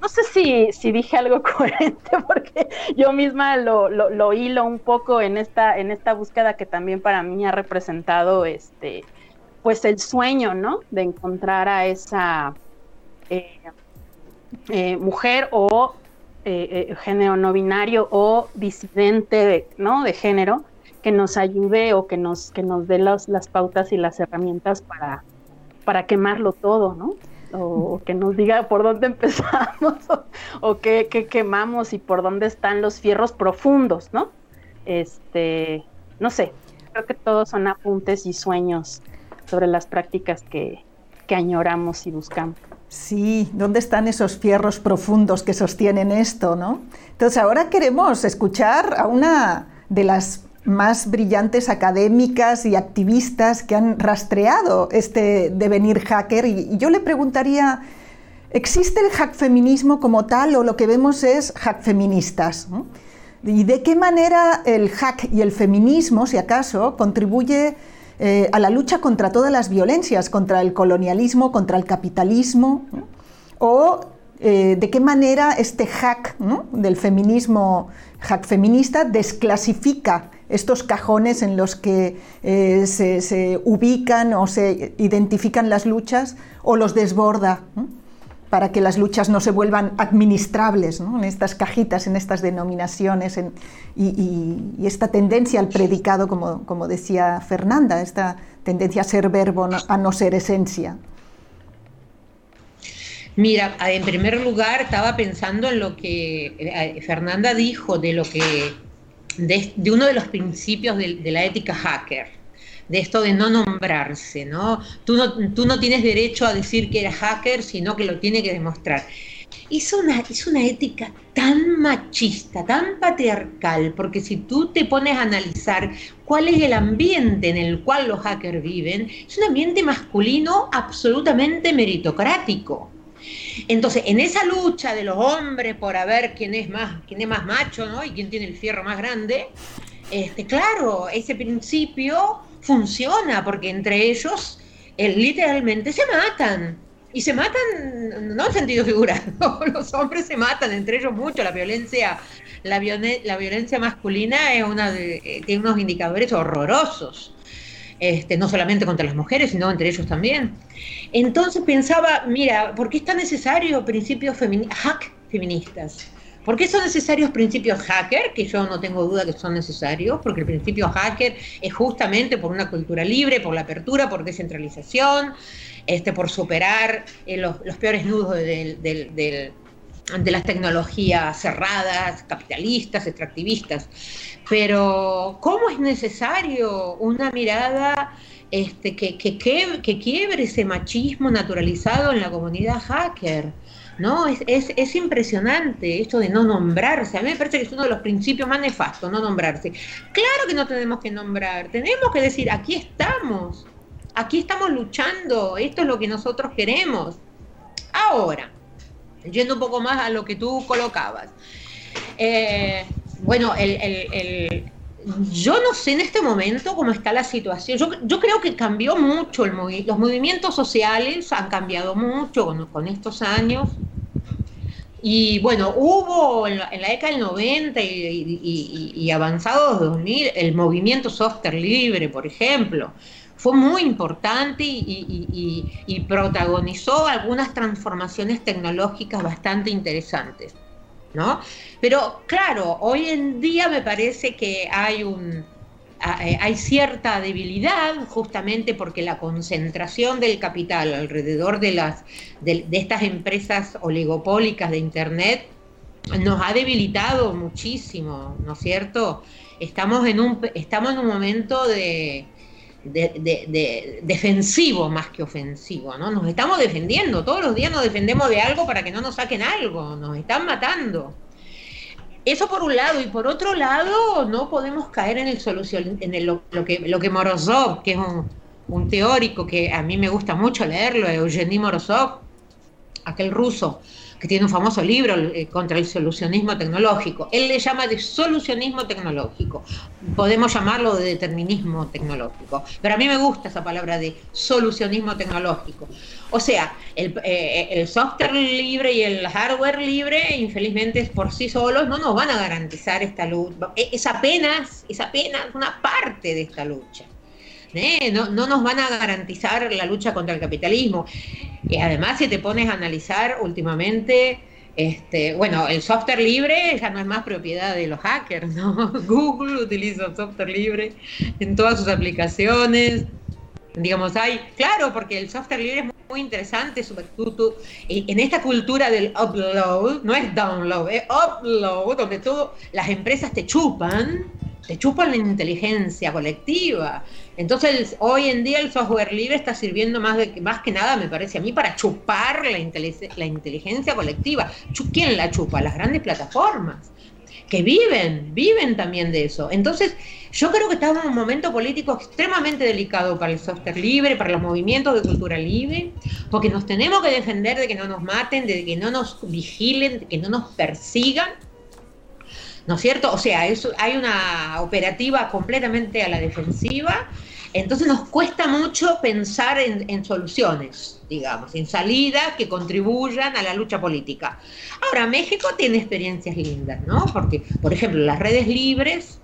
No sé si, si dije algo <laughs> coherente porque yo misma lo, lo, hilo un poco en esta, en esta búsqueda que también para mí ha representado este, pues el sueño, ¿no? De encontrar a esa eh, eh, mujer o eh, género no binario o disidente, ¿no? De género que nos ayude o que nos, que nos dé las, las pautas y las herramientas para, para quemarlo todo, ¿no? O, que nos diga por dónde <laughs> empezamos o, qué, quemamos y por dónde están los fierros profundos, ¿no? Este, no sé, creo que todos son apuntes y sueños sobre las prácticas que, que añoramos y buscamos. Sí, ¿dónde están esos fierros profundos que sostienen esto, no? Entonces ahora queremos escuchar a una de las más brillantes académicas y activistas que han rastreado este devenir hacker. Y, yo le preguntaría, ¿existe el hack feminismo como tal o lo que vemos es hack feministas? ¿Y de qué manera el hack y el feminismo, si acaso, contribuye eh, a la lucha contra todas las violencias, contra el colonialismo, contra el capitalismo? ¿O eh, de qué manera este hack del feminismo, hack feminista, desclasifica estos cajones en los que eh, se, ubican o se identifican las luchas o los desborda para que las luchas no se vuelvan administrables en estas cajitas, en estas denominaciones y, esta tendencia al predicado, como, como, decía Fernanda, esta tendencia a ser verbo, a no ser esencia. Mira, en primer lugar estaba pensando en lo que eh, Fernanda dijo de lo que de, uno de los principios de, la ética hacker, de esto de no nombrarse, ¿no? Tú, ¿no? tú no tienes derecho a decir que eres hacker, sino que lo tiene que demostrar. Es una, es una ética tan machista, tan patriarcal, porque si tú te pones a analizar cuál es el ambiente en el cual los hackers viven, es un ambiente masculino absolutamente meritocrático. Entonces, en esa lucha de los hombres por a ver quién es más, quién es más macho, ¿no? Y quién tiene el fierro más grande, este, claro, ese principio funciona porque entre ellos eh, literalmente se matan. Y se matan, no en sentido figurado, <laughs> los hombres se matan entre ellos mucho, la violencia, la, violencia masculina es una de, eh, tiene unos indicadores horrorosos. Este, no solamente contra las mujeres, sino entre ellos también. Entonces pensaba, mira, ¿por qué es tan necesario principios hack feministas? ¿Por qué son necesarios principios hacker? Que yo no tengo duda que son necesarios, porque el principio hacker es justamente por una cultura libre, por la apertura, por descentralización, este, por superar eh, los, peores nudos de las tecnologías cerradas, capitalistas, extractivistas. Pero, ¿cómo es necesario una mirada este, que, que, que, quiebre ese machismo naturalizado en la comunidad hacker? ¿no? Es, es, es, impresionante esto de no nombrarse. A mí me parece que es uno de los principios más nefastos, no nombrarse. Claro que no tenemos que nombrar, tenemos que decir, aquí estamos, aquí estamos luchando, esto es lo que nosotros queremos. Ahora, yendo un poco más a lo que tú colocabas. Eh, bueno, el, yo no sé en este momento cómo está la situación. Yo, creo que cambió mucho el los movimientos sociales han cambiado mucho con, estos años. Y bueno, hubo en la, década del 90 y, y, avanzados 2000 el movimiento software libre, por ejemplo. Fue muy importante y protagonizó algunas transformaciones tecnológicas bastante interesantes. ¿no? Pero claro, hoy en día me parece que hay eh, cierta debilidad justamente porque la concentración del capital alrededor de estas empresas oligopólicas de internet nos ha debilitado muchísimo, ¿no es cierto? Estamos en un momento de, de, defensivo más que ofensivo, ¿no? Nos estamos defendiendo, todos los días nos defendemos de algo para que no nos saquen algo, nos están matando. Eso por un lado, y por otro lado, no podemos caer en el solución, en lo, que, lo que Morozov, que es un, un, teórico que a mí me gusta mucho leerlo, Eugenie Morozov, aquel ruso, que tiene un famoso libro eh, contra el solucionismo tecnológico. Él le llama de solucionismo tecnológico. Podemos llamarlo de determinismo tecnológico. Pero a mí me gusta esa palabra de solucionismo tecnológico. O sea, el, eh, el software libre y el hardware libre, infelizmente por sí solos, no nos van a garantizar esta lucha. Es apenas, es apenas una parte de esta lucha. ¿eh? No, no, nos van a garantizar la lucha contra el capitalismo. Y además, si te pones a analizar últimamente, este, bueno, el software libre ya no es más propiedad de los hackers, ¿no? <laughs> Google utiliza software libre en todas sus aplicaciones. Digamos, hay, claro, porque el software libre es muy interesante, en esta cultura del upload, no es download, es upload, donde todo, las empresas te chupan, te chupan la inteligencia colectiva. Entonces, hoy en día el software libre está sirviendo más, de, más que nada, me parece a mí, para chupar la, la inteligencia colectiva. ¿Quién la chupa? Las grandes plataformas, que viven, viven también de eso. Entonces, yo creo que estamos en un momento político extremadamente delicado para el software libre, para los movimientos de cultura libre, porque nos tenemos que defender de que no nos maten, de que no nos vigilen, de que no nos persigan ¿no es cierto? O sea, hay una operativa completamente a la defensiva, entonces nos cuesta mucho pensar en, soluciones, digamos, en salidas que contribuyan a la lucha política. Ahora, México tiene experiencias lindas, ¿no? Porque, por ejemplo, las redes libres,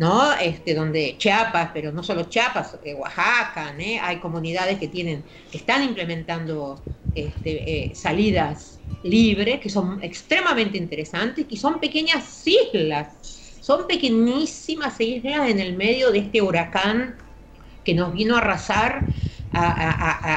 ¿no? Este, donde Chiapas, pero no solo Chiapas, eh, Oaxaca, ¿eh? hay comunidades que tienen, que están implementando este, eh, salidas libres, que son extremadamente interesantes, y son pequeñas islas, son pequeñísimas islas en el medio de este huracán que nos vino a arrasar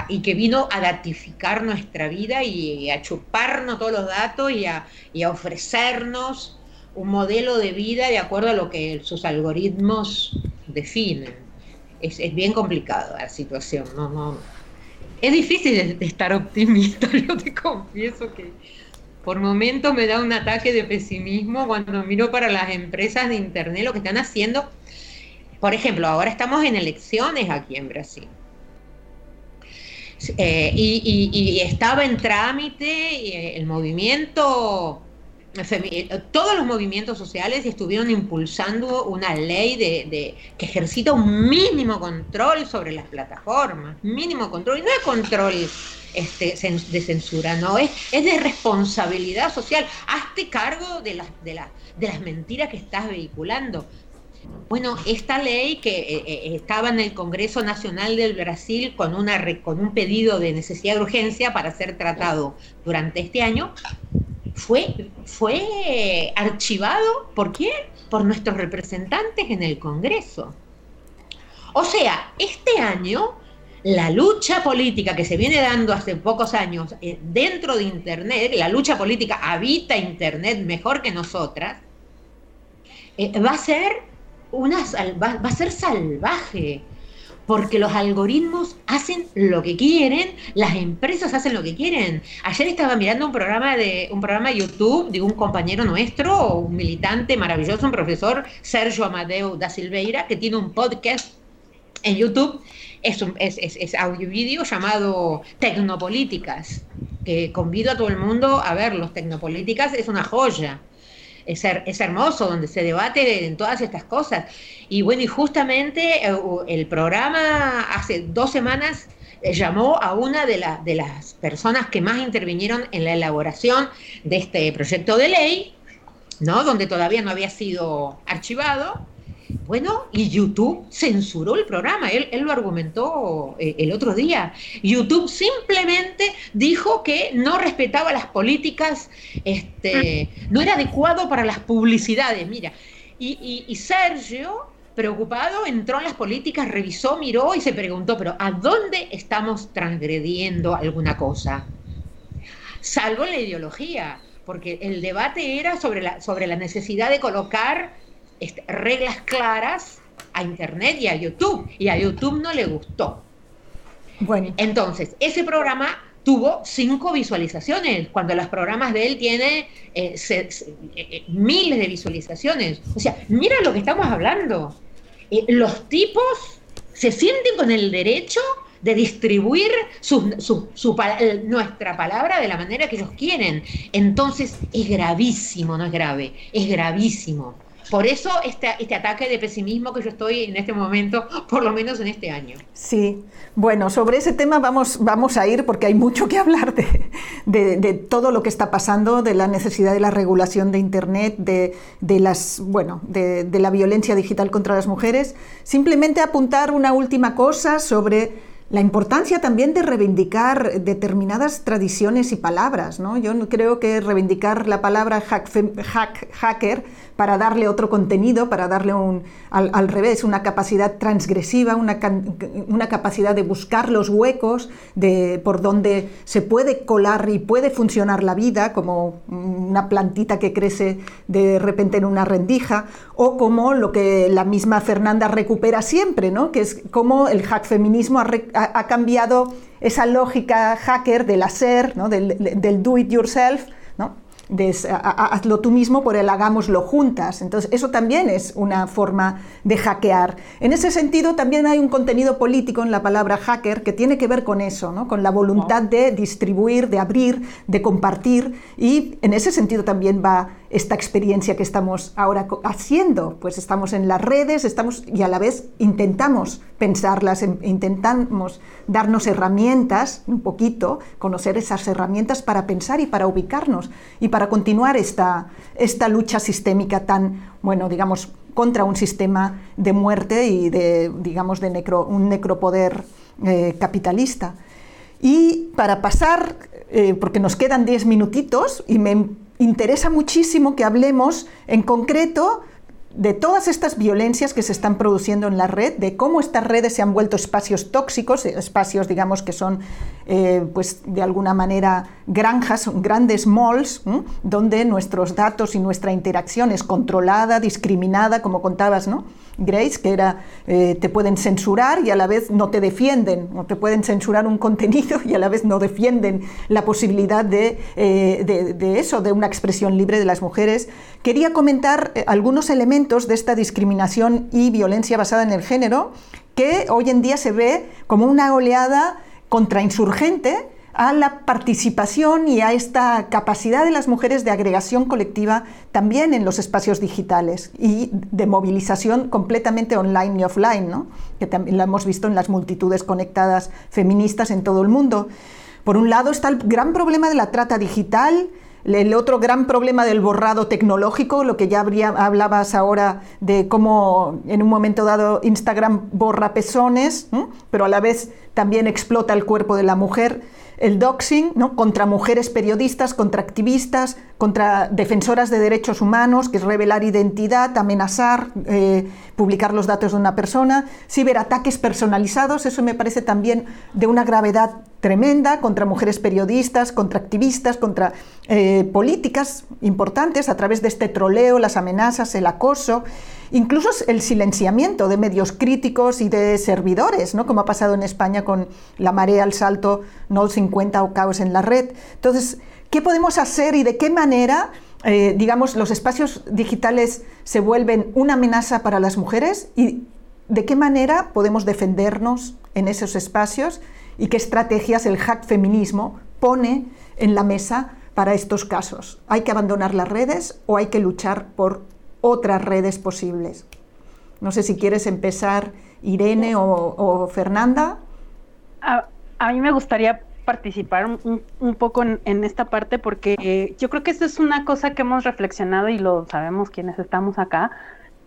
y que vino a datificar nuestra vida y a chuparnos todos los datos y a, ofrecernos un modelo de vida de acuerdo a lo que sus algoritmos definen. Es, es bien complicada la situación, no, no, es difícil de, estar optimista, <laughs> yo te confieso que por momentos me da un ataque de pesimismo cuando miro para las empresas de Internet lo que están haciendo. Por ejemplo, ahora estamos en elecciones aquí en Brasil. Eh, y, estaba en trámite eh, el movimiento todos los movimientos sociales estuvieron impulsando una ley de, que ejercita un mínimo control sobre las plataformas, mínimo control, y no es control este, de censura, no, es, es de responsabilidad social. Hazte cargo de las, de, de las mentiras que estás vehiculando. Bueno, esta ley que eh, eh, estaba en el Congreso Nacional del Brasil con, una, con un pedido de necesidad de urgencia para ser tratado durante este año, fue, fue archivado, ¿por quién? Por nuestros representantes en el Congreso. O sea, este año la lucha política que se viene dando hace pocos años eh, dentro de Internet, la lucha política habita Internet mejor que nosotras, va a ser una va a ser salvaje porque los algoritmos hacen lo que quieren, las empresas hacen lo que quieren. Ayer estaba mirando un programa de un programa de YouTube de un compañero nuestro, un militante maravilloso, un profesor, Sergio Amadeu da Silveira, que tiene un podcast en YouTube, es, un, es, audio vídeo llamado Tecnopolíticas, que convido a todo el mundo a verlos. Tecnopolíticas es una joya es, es hermoso, donde se debate en todas estas cosas. Y bueno, y justamente eh, el programa hace dos semanas eh, llamó a una de, de las personas que más intervinieron en la elaboración de este proyecto de ley, ¿no? donde todavía no había sido archivado, bueno, y YouTube censuró el programa, él, lo argumentó eh, el otro día. YouTube simplemente dijo que no respetaba las políticas, este, no era adecuado para las publicidades, mira. Y, Sergio, preocupado, entró en las políticas, revisó, miró y se preguntó, pero ¿a dónde estamos transgrediendo alguna cosa? Salvo la ideología, porque el debate era sobre la, sobre la necesidad de colocar este, reglas claras a Internet y a YouTube, y a YouTube no le gustó. Bueno. Entonces, ese programa tuvo cinco visualizaciones, cuando los programas de él tienen eh, eh, miles de visualizaciones. O sea, mira lo que estamos hablando. Eh, los tipos se sienten con el derecho de distribuir nuestra palabra de la manera que ellos quieren. Entonces es gravísimo, no es grave, es gravísimo. Por eso este, este ataque de pesimismo que yo estoy en este momento, por lo menos en este año. Sí, bueno, sobre ese tema vamos, vamos a ir porque hay mucho que hablar de, de, todo lo que está pasando, de la necesidad de la regulación de Internet, de, de las, bueno, de, de la violencia digital contra las mujeres. Simplemente apuntar una última cosa sobre la importancia también de reivindicar determinadas tradiciones y palabras. ¿no? Yo creo que reivindicar la palabra hack, hacker para darle otro contenido, para darle un, al, revés, una capacidad transgresiva, una, una, capacidad de buscar los huecos de, por donde se puede colar y puede funcionar la vida, como una plantita que crece de repente en una rendija, o como lo que la misma Fernanda recupera siempre, ¿no? que es como el hack feminismo ha, ha, cambiado esa lógica hacker del hacer, ¿no? del, del do it yourself, hazlo tú mismo por el hagámoslo juntas. Entonces, eso también es una forma de hackear. En ese sentido, también hay un contenido político en la palabra hacker que tiene que ver con eso, ¿no? con la voluntad de distribuir, de abrir, de compartir. Y en ese sentido también va esta experiencia que estamos ahora haciendo. Pues estamos en las redes, estamos y a la vez intentamos pensarlas, intentamos darnos herramientas, un poquito, conocer esas herramientas para pensar y para ubicarnos y para continuar esta, esta lucha sistémica tan, bueno, digamos, contra un sistema de muerte y de, digamos, de necro, un necropoder eh, capitalista. Y para pasar, eh, porque nos quedan diez minutitos y me interesa muchísimo que hablemos en concreto de todas estas violencias que se están produciendo en la red, de cómo estas redes se han vuelto espacios tóxicos, espacios, digamos, que son, eh, pues, de alguna manera, granjas, grandes malls, donde nuestros datos y nuestra interacción es controlada, discriminada, como contabas, ¿no? Grace, que era, eh, te pueden censurar y a la vez no te defienden, o te pueden censurar un contenido y a la vez no defienden la posibilidad de, eh, de, eso, de una expresión libre de las mujeres. Quería comentar eh, algunos elementos de esta discriminación y violencia basada en el género que hoy en día se ve como una oleada contrainsurgente a la participación y a esta capacidad de las mujeres de agregación colectiva también en los espacios digitales y de movilización completamente online y offline, ¿no? que también lo hemos visto en las multitudes conectadas feministas en todo el mundo. Por un lado está el gran problema de la trata digital, el otro gran problema del borrado tecnológico, lo que ya hablabas ahora de cómo en un momento dado Instagram borra pezones, pero a la vez también explota el cuerpo de la mujer el doxing ¿no? contra mujeres periodistas, contra activistas, contra defensoras de derechos humanos, que es revelar identidad, amenazar, eh, publicar los datos de una persona, ciberataques personalizados, eso me parece también de una gravedad tremenda contra mujeres periodistas, contra activistas, contra eh, políticas importantes a través de este troleo, las amenazas, el acoso incluso el silenciamiento de medios críticos y de servidores, ¿no? como ha pasado en España con la marea al salto, no 50 o caos en la red. Entonces, ¿qué podemos hacer y de qué manera, eh, digamos, los espacios digitales se vuelven una amenaza para las mujeres y de qué manera podemos defendernos en esos espacios y qué estrategias el hack feminismo pone en la mesa para estos casos? ¿Hay que abandonar las redes o hay que luchar por otras redes posibles. No sé si quieres empezar, Irene o, Fernanda. A, mí me gustaría participar un, poco en, esta parte porque yo creo que esto es una cosa que hemos reflexionado y lo sabemos quienes estamos acá,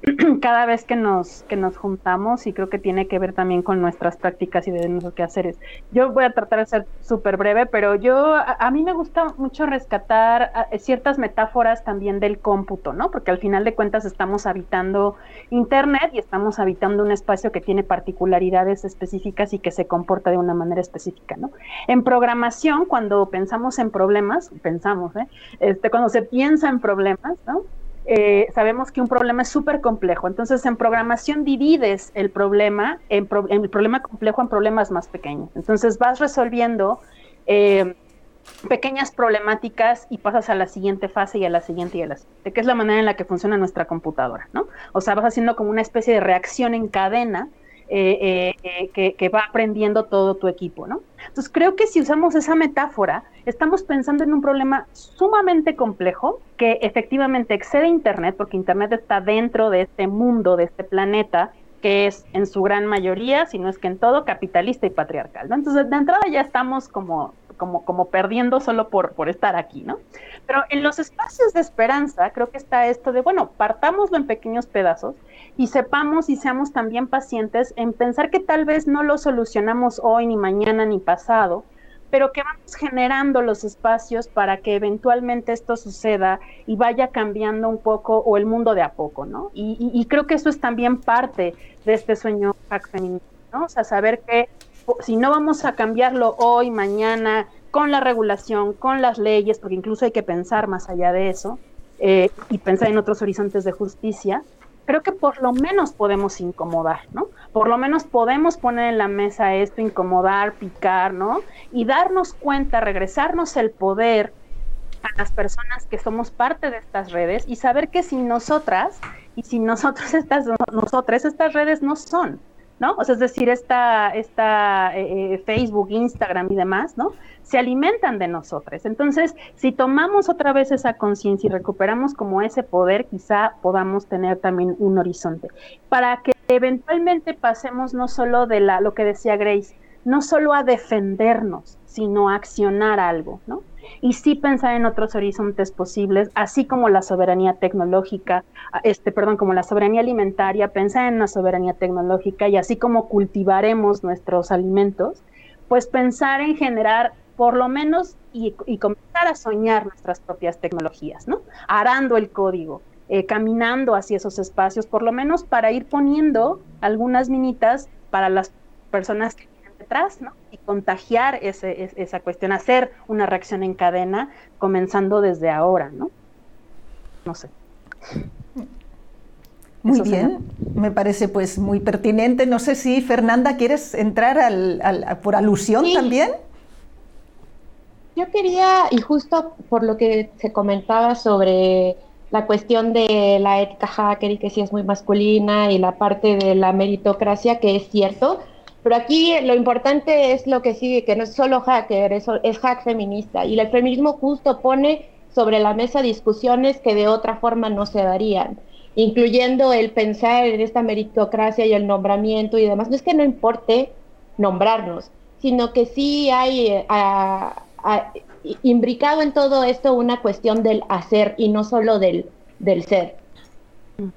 <clears throat> cada vez que nos, que nos juntamos y creo que tiene que ver también con nuestras prácticas y de nuestros quehaceres. Yo voy a tratar de ser súper breve, pero yo, a, mí me gusta mucho rescatar ciertas metáforas también del cómputo, ¿no? Porque al final de cuentas estamos habitando Internet y estamos habitando un espacio que tiene particularidades específicas y que se comporta de una manera específica, ¿no? En programación, cuando pensamos en problemas, pensamos, ¿eh? Este, cuando se piensa en problemas, ¿no? Eh, sabemos que un problema es súper complejo. Entonces, en programación divides el problema, en, el problema complejo en problemas más pequeños. Entonces, vas resolviendo eh, pequeñas problemáticas y pasas a la siguiente fase y a la siguiente y a la siguiente, que es la manera en la que funciona nuestra computadora, ¿no? O sea, vas haciendo como una especie de reacción en cadena eh, que, va aprendiendo todo tu equipo, ¿no? Entonces creo que si usamos esa metáfora, estamos pensando en un problema sumamente complejo que efectivamente excede Internet, porque Internet está dentro de este mundo, de este planeta, que es en su gran mayoría, si no es que en todo, capitalista y patriarcal. Entonces, de entrada ya estamos como, como, como perdiendo solo por, por estar aquí, ¿no? Pero en los espacios de esperanza, creo que está esto de, bueno, partámoslo en pequeños pedazos y sepamos y seamos también pacientes en pensar que tal vez no lo solucionamos hoy, ni mañana, ni pasado, pero que vamos generando los espacios para que eventualmente esto suceda y vaya cambiando un poco o el mundo de a poco, ¿no? Y, creo que eso es también parte de este sueño femenino, ¿no? O sea, saber que si no vamos a cambiarlo hoy, mañana, con la regulación, con las leyes, porque incluso hay que pensar más allá de eso eh, y pensar en otros horizontes de justicia, creo que por lo menos podemos incomodar, ¿no? Por lo menos podemos poner en la mesa esto, incomodar, picar, ¿no? Y darnos cuenta, regresarnos el poder a las personas que somos parte de estas redes y saber que sin nosotras y sin nosotros estas nosotras estas redes no son, ¿no? O sea, es decir, esta, esta eh, eh, Facebook, Instagram y demás, ¿no? Se alimentan de nosotros. Entonces, si tomamos otra vez esa conciencia y recuperamos como ese poder, quizá podamos tener también un horizonte. Para que eventualmente pasemos no solo de la, lo que decía Grace, no solo a defendernos, sino a accionar algo, ¿no? Y sí pensar en otros horizontes posibles, así como la soberanía tecnológica, este, perdón, como la soberanía alimentaria, pensar en la soberanía tecnológica y así como cultivaremos nuestros alimentos, pues pensar en generar por lo menos y, comenzar a soñar nuestras propias tecnologías, ¿no? Arando el código, eh, caminando hacia esos espacios, por lo menos para ir poniendo algunas minitas para las personas que detrás, ¿no? Y contagiar ese, esa cuestión, hacer una reacción en cadena, comenzando desde ahora, ¿no? No sé. Muy bien, me parece pues muy pertinente. No sé si Fernanda quieres entrar al, por alusión también. Yo quería, y justo por lo que se comentaba sobre la cuestión de la ética hacker y que sí es muy masculina y la parte de la meritocracia, que es cierto, pero aquí lo importante es lo que sigue, que no es solo hacker, es, hack feminista. Y el feminismo justo pone sobre la mesa discusiones que de otra forma no se darían, incluyendo el pensar en esta meritocracia y el nombramiento y demás. No es que no importe nombrarnos, sino que sí hay, eh, imbricado en todo esto una cuestión del hacer y no solo del ser.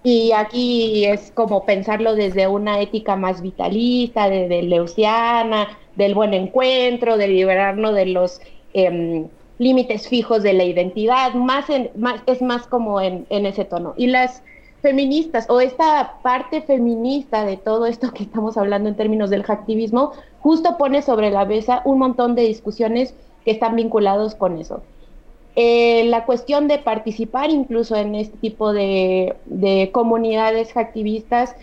Y aquí es como pensarlo desde una ética más vitalista, de, de leuciana, del buen encuentro, de liberarnos de los em, límites fijos de la identidad, más, más es más como en, en, ese tono. Y las feministas o esta parte feminista de todo esto que estamos hablando en términos del activismo, justo pone sobre la mesa un montón de discusiones que están vinculados con eso. Eh, la cuestión de participar incluso en este tipo de, de comunidades activistas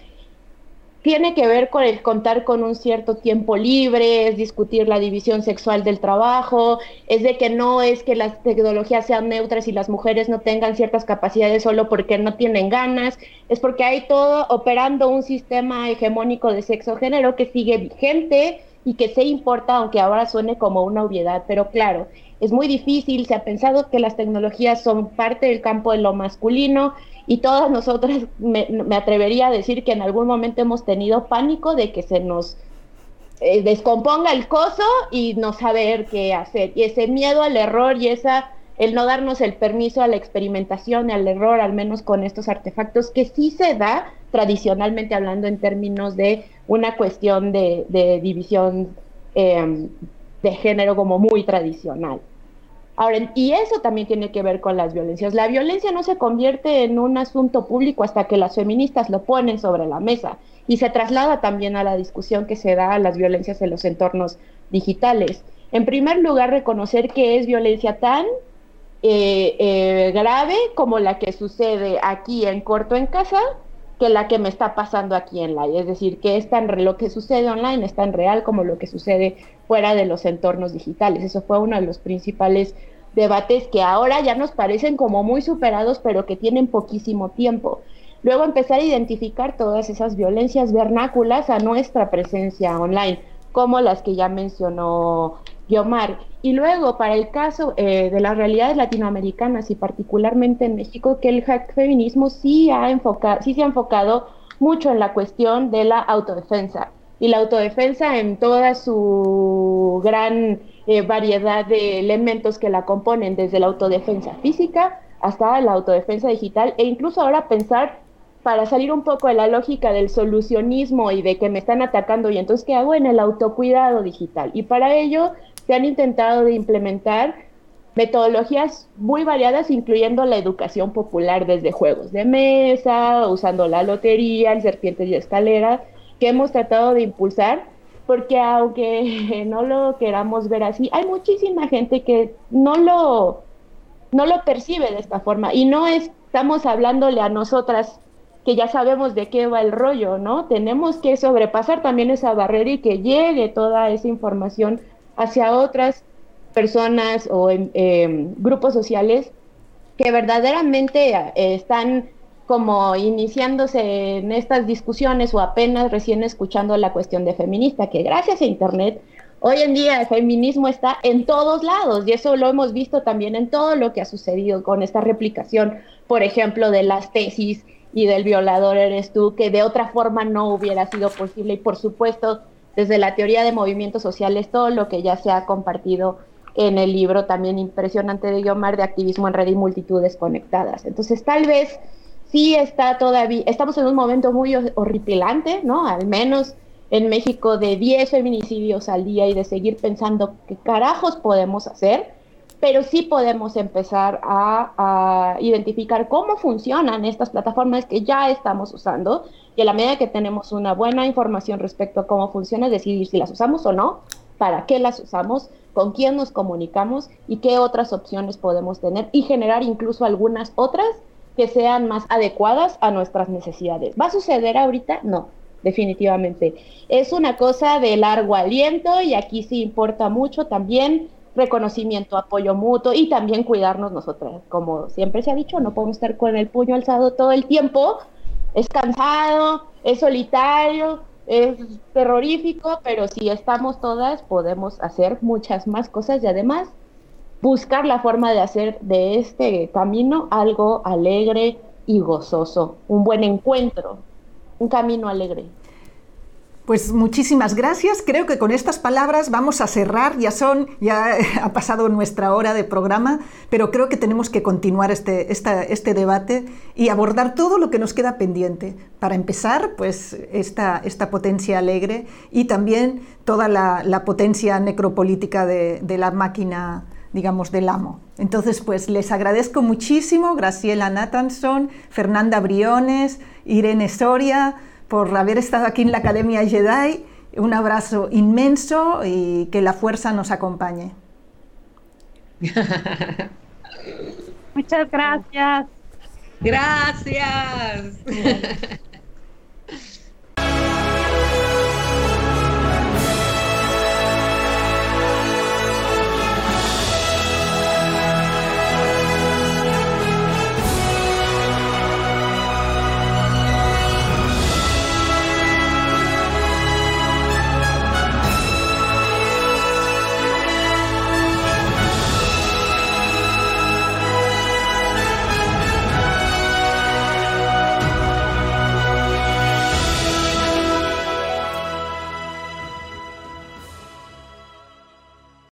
tiene que ver con el contar con un cierto tiempo libre, es discutir la división sexual del trabajo, es de que no es que las tecnologías sean neutras y las mujeres no tengan ciertas capacidades solo porque no tienen ganas, es porque hay todo operando un sistema hegemónico de sexo-género que sigue vigente y que se importa, aunque ahora suene como una obviedad, pero claro, es muy difícil, se ha pensado que las tecnologías son parte del campo de lo masculino y todas nosotras me, atrevería a decir que en algún momento hemos tenido pánico de que se nos eh, descomponga el coso y no saber qué hacer. Y ese miedo al error y esa el no darnos el permiso a la experimentación, al error, al menos con estos artefactos, que sí se da tradicionalmente hablando en términos de una cuestión de, división em, de género como muy tradicional. Ahora, y eso también tiene que ver con las violencias. La violencia no se convierte en un asunto público hasta que las feministas lo ponen sobre la mesa y se traslada también a la discusión que se da a las violencias en los entornos digitales. En primer lugar, reconocer que es violencia tan eh, eh, grave como la que sucede aquí en corto en casa que la que me está pasando aquí en live. Es decir, que es tan lo que sucede online es tan real como lo que sucede fuera de los entornos digitales. Eso fue uno de los principales debates que ahora ya nos parecen como muy superados, pero que tienen poquísimo tiempo. Luego empezar a identificar todas esas violencias vernáculas a nuestra presencia online, como las que ya mencionó Guiomar. Y luego, para el caso eh, de las realidades latinoamericanas y particularmente en México, que el hack feminismo sí, ha enfocado, sí se ha enfocado mucho en la cuestión de la autodefensa. Y la autodefensa en toda su gran eh, variedad de elementos que la componen, desde la autodefensa física hasta la autodefensa digital, e incluso ahora pensar para salir un poco de la lógica del solucionismo y de que me están atacando y entonces qué hago en el autocuidado digital. Y para ello se han intentado de implementar metodologías muy variadas, incluyendo la educación popular desde juegos de mesa, usando la lotería, el serpientes y escalera, que hemos tratado de impulsar, porque aunque <laughs> no lo queramos ver así, hay muchísima gente que no lo, no lo percibe de esta forma y no estamos hablándole a nosotras que ya sabemos de qué va el rollo, ¿no? Tenemos que sobrepasar también esa barrera y que llegue toda esa información hacia otras personas o em, grupos sociales que verdaderamente eh, están como iniciándose en estas discusiones o apenas recién escuchando la cuestión de feminista, que gracias a Internet hoy en día el feminismo está en todos lados y eso lo hemos visto también en todo lo que ha sucedido con esta replicación, por ejemplo, de las tesis y del violador eres tú, que de otra forma no hubiera sido posible y por supuesto desde la teoría de movimientos sociales, todo lo que ya se ha compartido en el libro también impresionante de Guiomar de activismo en red y multitudes conectadas. Entonces, tal vez sí está todavía, estamos en un momento muy horripilante, ¿no? Al menos en México de 10 feminicidios al día y de seguir pensando qué carajos podemos hacer, pero sí podemos empezar a, identificar cómo funcionan estas plataformas que ya estamos usando y a la medida que tenemos una buena información respecto a cómo funciona, decidir si las usamos o no, para qué las usamos, con quién nos comunicamos y qué otras opciones podemos tener y generar incluso algunas otras que sean más adecuadas a nuestras necesidades. ¿Va a suceder ahorita? No, definitivamente. Es una cosa de largo aliento y aquí sí importa mucho también reconocimiento, apoyo mutuo y también cuidarnos nosotras. Como siempre se ha dicho, no podemos estar con el puño alzado todo el tiempo, es cansado, es solitario, es terrorífico, pero si estamos todas podemos hacer muchas más cosas y además buscar la forma de hacer de este camino algo alegre y gozoso, un buen encuentro, un camino alegre. Pues muchísimas gracias. Creo que con estas palabras vamos a cerrar. Ya son, ya <laughs> ha pasado nuestra hora de programa, pero creo que tenemos que continuar este, este debate y abordar todo lo que nos queda pendiente. Para empezar, pues esta, esta potencia alegre y también toda la, potencia necropolítica de, de la máquina digamos, del amo. Entonces, pues les agradezco muchísimo, Graciela Nathanson, Fernanda Briones, Irene Soria, por haber estado aquí en la Academia Jedi. Un abrazo inmenso y que la fuerza nos acompañe. Muchas gracias. Gracias.